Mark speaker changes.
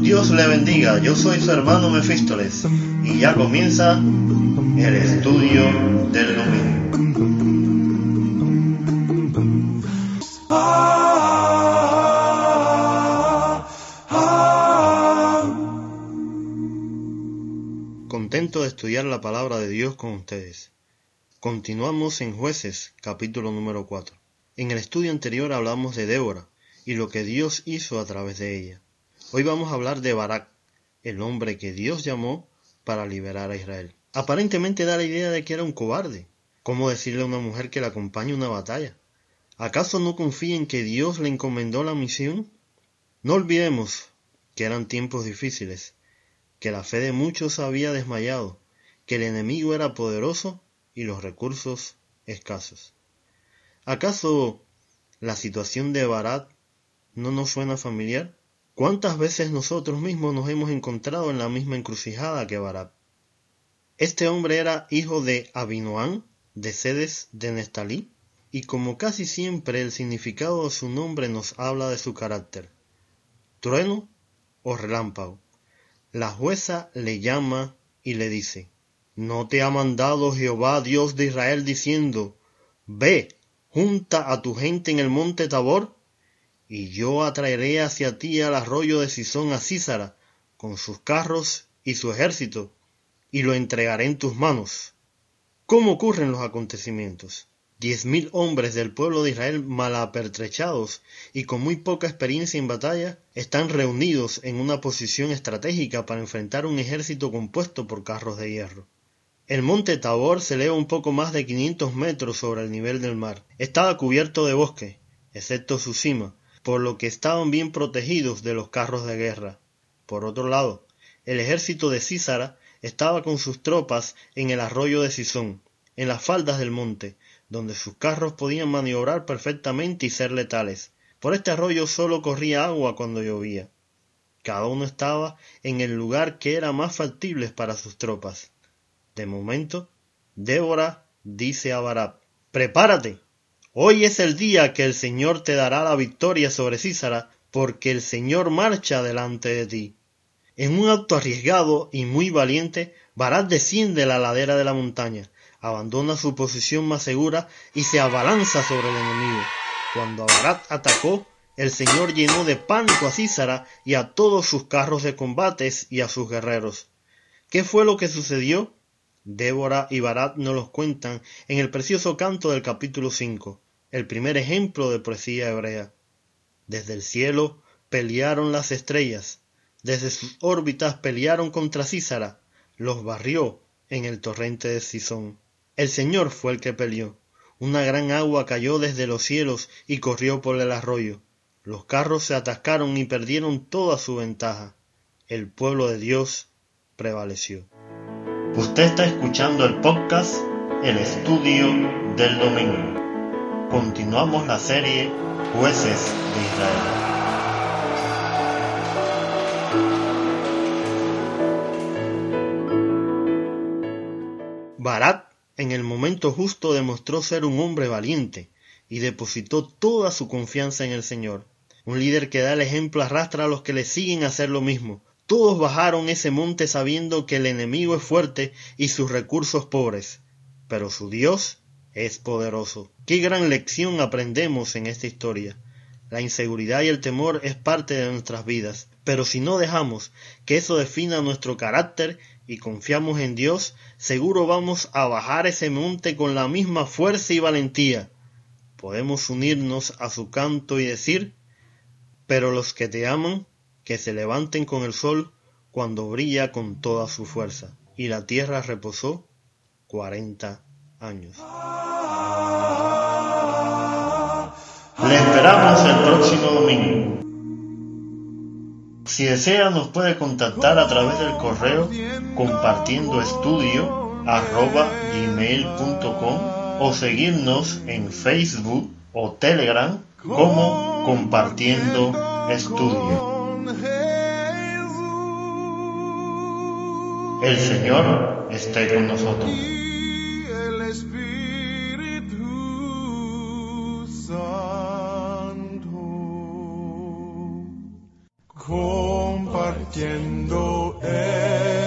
Speaker 1: Dios le bendiga, yo soy su hermano Mefístoles y ya comienza el estudio del domingo. Contento de estudiar la palabra de Dios con ustedes. Continuamos en Jueces, capítulo número 4. En el estudio anterior hablamos de Débora y lo que Dios hizo a través de ella. Hoy vamos a hablar de Barak, el hombre que Dios llamó para liberar a Israel. Aparentemente da la idea de que era un cobarde. ¿Cómo decirle a una mujer que la acompañe a una batalla? ¿Acaso no confía en que Dios le encomendó la misión? No olvidemos que eran tiempos difíciles, que la fe de muchos había desmayado, que el enemigo era poderoso y los recursos escasos. ¿Acaso la situación de Barak no nos suena familiar? ¿Cuántas veces nosotros mismos nos hemos encontrado en la misma encrucijada que Barak? Este hombre era hijo de Abinoán, de Sedes de Nestalí, y como casi siempre el significado de su nombre nos habla de su carácter. Trueno o relámpago. La jueza le llama y le dice, ¿No te ha mandado Jehová Dios de Israel diciendo, Ve, junta a tu gente en el monte Tabor? y yo atraeré hacia ti al arroyo de Sisón a Císara, con sus carros y su ejército, y lo entregaré en tus manos. ¿Cómo ocurren los acontecimientos? Diez mil hombres del pueblo de Israel malapertrechados y con muy poca experiencia en batalla están reunidos en una posición estratégica para enfrentar un ejército compuesto por carros de hierro. El monte Tabor se eleva un poco más de 500 metros sobre el nivel del mar. Estaba cubierto de bosque, excepto su cima, por lo que estaban bien protegidos de los carros de guerra. Por otro lado, el ejército de Císara estaba con sus tropas en el arroyo de Sisón, en las faldas del monte, donde sus carros podían maniobrar perfectamente y ser letales. Por este arroyo solo corría agua cuando llovía. Cada uno estaba en el lugar que era más factible para sus tropas. De momento, Débora dice a Barak, Prepárate, Hoy es el día que el Señor te dará la victoria sobre Císara, porque el Señor marcha delante de ti. En un acto arriesgado y muy valiente, Barat desciende la ladera de la montaña, abandona su posición más segura y se abalanza sobre el enemigo. Cuando Barat atacó, el Señor llenó de pánico a Císara y a todos sus carros de combates y a sus guerreros. ¿Qué fue lo que sucedió? Débora y Barat nos los cuentan en el precioso canto del capítulo 5, el primer ejemplo de poesía hebrea. Desde el cielo pelearon las estrellas, desde sus órbitas pelearon contra Císara, los barrió en el torrente de Sisón. El Señor fue el que peleó. Una gran agua cayó desde los cielos y corrió por el arroyo. Los carros se atascaron y perdieron toda su ventaja. El pueblo de Dios prevaleció. Usted está escuchando el podcast El Estudio del Domingo. Continuamos la serie Jueces de Israel. Barat en el momento justo demostró ser un hombre valiente y depositó toda su confianza en el Señor. Un líder que da el ejemplo arrastra a los que le siguen a hacer lo mismo, todos bajaron ese monte sabiendo que el enemigo es fuerte y sus recursos pobres, pero su Dios es poderoso. Qué gran lección aprendemos en esta historia. La inseguridad y el temor es parte de nuestras vidas, pero si no dejamos que eso defina nuestro carácter y confiamos en Dios, seguro vamos a bajar ese monte con la misma fuerza y valentía. Podemos unirnos a su canto y decir, pero los que te aman que se levanten con el sol cuando brilla con toda su fuerza. Y la tierra reposó cuarenta años. Le esperamos el próximo domingo. Si desea nos puede contactar a través del correo compartiendo estudio o seguirnos en Facebook o Telegram como compartiendo estudio. El Señor esté con nosotros.
Speaker 2: compartiendo el